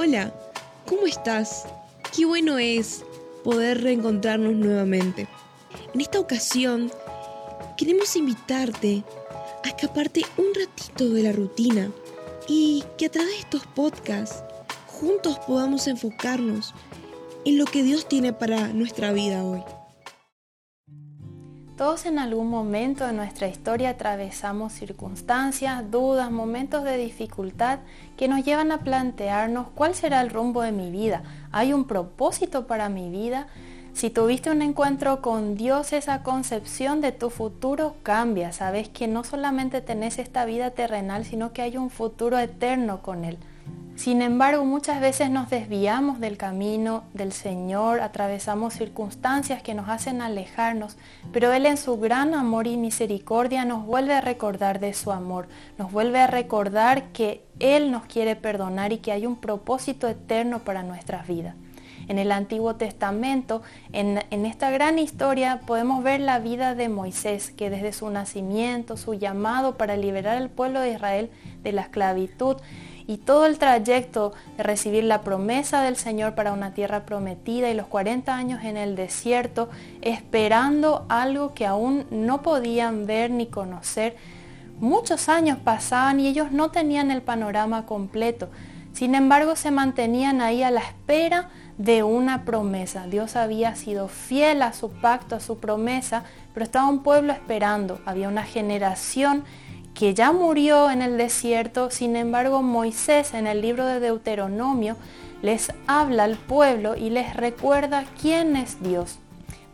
Hola, ¿cómo estás? Qué bueno es poder reencontrarnos nuevamente. En esta ocasión, queremos invitarte a escaparte un ratito de la rutina y que a través de estos podcasts juntos podamos enfocarnos en lo que Dios tiene para nuestra vida hoy. Todos en algún momento de nuestra historia atravesamos circunstancias, dudas, momentos de dificultad que nos llevan a plantearnos cuál será el rumbo de mi vida. ¿Hay un propósito para mi vida? Si tuviste un encuentro con Dios, esa concepción de tu futuro cambia. Sabes que no solamente tenés esta vida terrenal, sino que hay un futuro eterno con Él. Sin embargo, muchas veces nos desviamos del camino del Señor, atravesamos circunstancias que nos hacen alejarnos, pero Él en su gran amor y misericordia nos vuelve a recordar de su amor, nos vuelve a recordar que Él nos quiere perdonar y que hay un propósito eterno para nuestras vidas. En el Antiguo Testamento, en, esta gran historia, podemos ver la vida de Moisés, que desde su nacimiento, su llamado para liberar al pueblo de Israel de la esclavitud, y todo el trayecto de recibir la promesa del Señor para una tierra prometida y los 40 años en el desierto esperando algo que aún no podían ver ni conocer. Muchos años pasaban y ellos no tenían el panorama completo. Sin embargo, se mantenían ahí a la espera de una promesa. Dios había sido fiel a su pacto, a su promesa, pero estaba un pueblo esperando. Había una generación que ya murió en el desierto, sin embargo Moisés en el libro de Deuteronomio les habla al pueblo y les recuerda quién es Dios.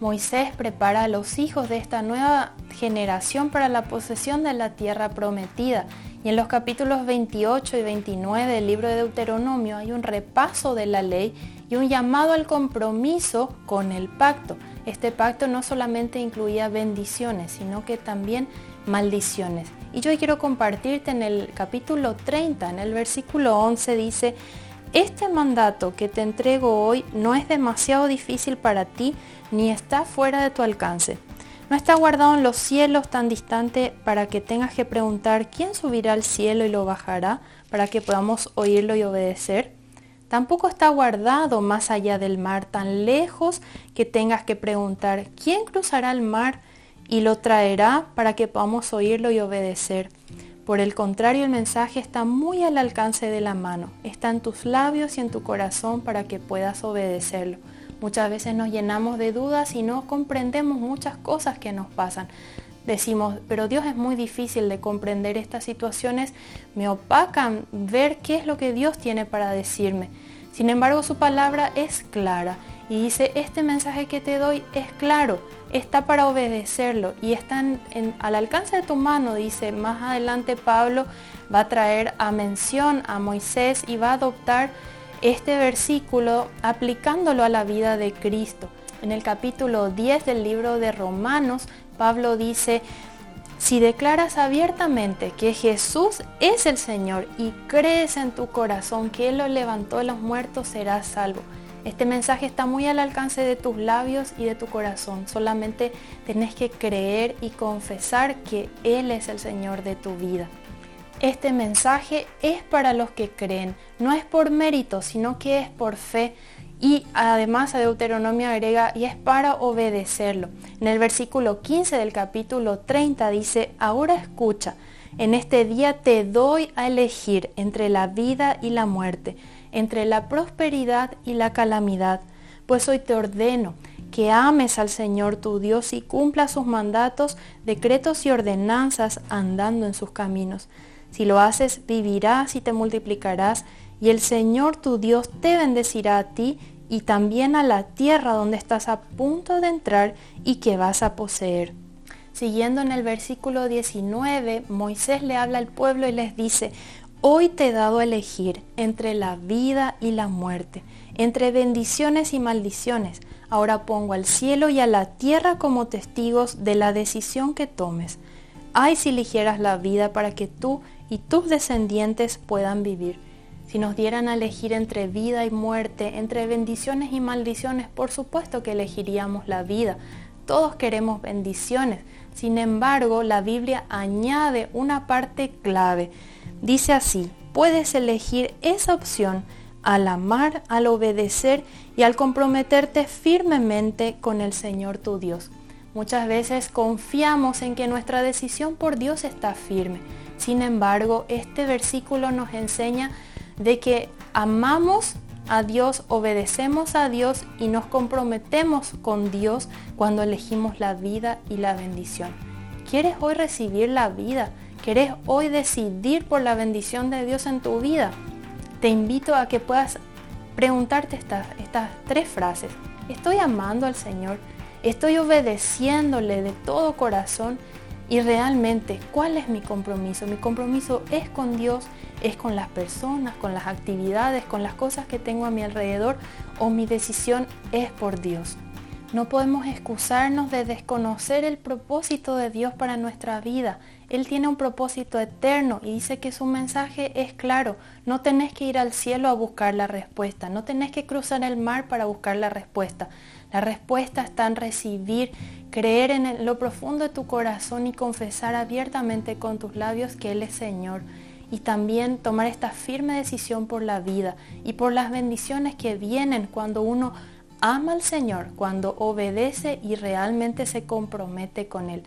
Moisés prepara a los hijos de esta nueva generación para la posesión de la tierra prometida. Y en los capítulos 28 y 29 del libro de Deuteronomio hay un repaso de la ley y un llamado al compromiso con el pacto. Este pacto no solamente incluía bendiciones, sino que también maldiciones. Y yo quiero compartirte en el capítulo 30, en el versículo 11 dice, este mandato que te entrego hoy no es demasiado difícil para ti ni está fuera de tu alcance. No está guardado en los cielos tan distante para que tengas que preguntar quién subirá al cielo y lo bajará para que podamos oírlo y obedecer. Tampoco está guardado más allá del mar tan lejos que tengas que preguntar quién cruzará el mar y lo traerá para que podamos oírlo y obedecer. Por el contrario, el mensaje está muy al alcance de la mano, está en tus labios y en tu corazón para que puedas obedecerlo. Muchas veces nos llenamos de dudas y no comprendemos muchas cosas que nos pasan. Decimos, pero Dios es muy difícil de comprender estas situaciones, me opacan ver qué es lo que Dios tiene para decirme. Sin embargo, su palabra es clara y dice, este mensaje que te doy es claro, está para obedecerlo y está al alcance de tu mano, dice más adelante Pablo va a traer a mención a Moisés y va a adoptar este versículo aplicándolo a la vida de Cristo. En el capítulo 10 del libro de Romanos, Pablo dice, si declaras abiertamente que Jesús es el Señor y crees en tu corazón que Él lo levantó de los muertos, serás salvo. Este mensaje está muy al alcance de tus labios y de tu corazón. Solamente tenés que creer y confesar que Él es el Señor de tu vida. Este mensaje es para los que creen, no es por mérito, sino que es por fe. Y además a Deuteronomio agrega, y es para obedecerlo. En el versículo 15 del capítulo 30 dice, ahora escucha, en este día te doy a elegir entre la vida y la muerte entre la prosperidad y la calamidad, pues hoy te ordeno que ames al Señor tu Dios y cumpla sus mandatos, decretos y ordenanzas andando en sus caminos. Si lo haces, vivirás y te multiplicarás, y el Señor tu Dios te bendecirá a ti y también a la tierra donde estás a punto de entrar y que vas a poseer. Siguiendo en el versículo 19, Moisés le habla al pueblo y les dice, Hoy te he dado a elegir entre la vida y la muerte, entre bendiciones y maldiciones. Ahora pongo al cielo y a la tierra como testigos de la decisión que tomes. Ay si eligieras la vida para que tú y tus descendientes puedan vivir. Si nos dieran a elegir entre vida y muerte, entre bendiciones y maldiciones, por supuesto que elegiríamos la vida. Todos queremos bendiciones. Sin embargo, la Biblia añade una parte clave Dice así, puedes elegir esa opción, al amar, al obedecer y al comprometerte firmemente con el Señor tu Dios. Muchas veces confiamos en que nuestra decisión por Dios está firme. Sin embargo, este versículo nos enseña de que amamos a Dios, obedecemos a Dios y nos comprometemos con Dios cuando elegimos la vida y la bendición. ¿Quieres hoy recibir la vida? ¿Quieres hoy decidir por la bendición de Dios en tu vida? Te invito a que puedas preguntarte estas, estas tres frases. ¿Estoy amando al Señor? ¿Estoy obedeciéndole de todo corazón? Y realmente, ¿cuál es mi compromiso? Mi compromiso es con Dios, es con las personas, con las actividades, con las cosas que tengo a mi alrededor o mi decisión es por Dios. No podemos excusarnos de desconocer el propósito de Dios para nuestra vida. Él tiene un propósito eterno y dice que su mensaje es claro. No tenés que ir al cielo a buscar la respuesta, no tenés que cruzar el mar para buscar la respuesta. La respuesta está en recibir, creer en lo profundo de tu corazón y confesar abiertamente con tus labios que Él es Señor y también tomar esta firme decisión por la vida y por las bendiciones que vienen cuando uno ama al Señor, cuando obedece y realmente se compromete con Él.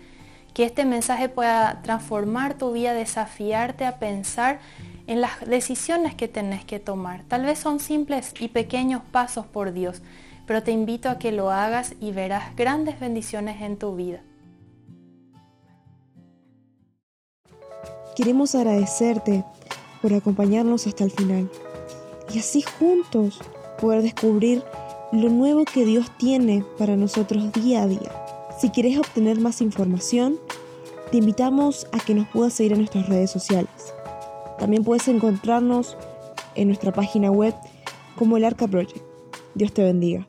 Que este mensaje pueda transformar tu vida, desafiarte a pensar en las decisiones que tenés que tomar. Tal vez son simples y pequeños pasos por Dios, pero te invito a que lo hagas y verás grandes bendiciones en tu vida. Queremos agradecerte por acompañarnos hasta el final y así juntos poder descubrir lo nuevo que Dios tiene para nosotros día a día. Si quieres obtener más información, te invitamos a que nos puedas seguir en nuestras redes sociales. También puedes encontrarnos en nuestra página web como el Arca Project. Dios te bendiga.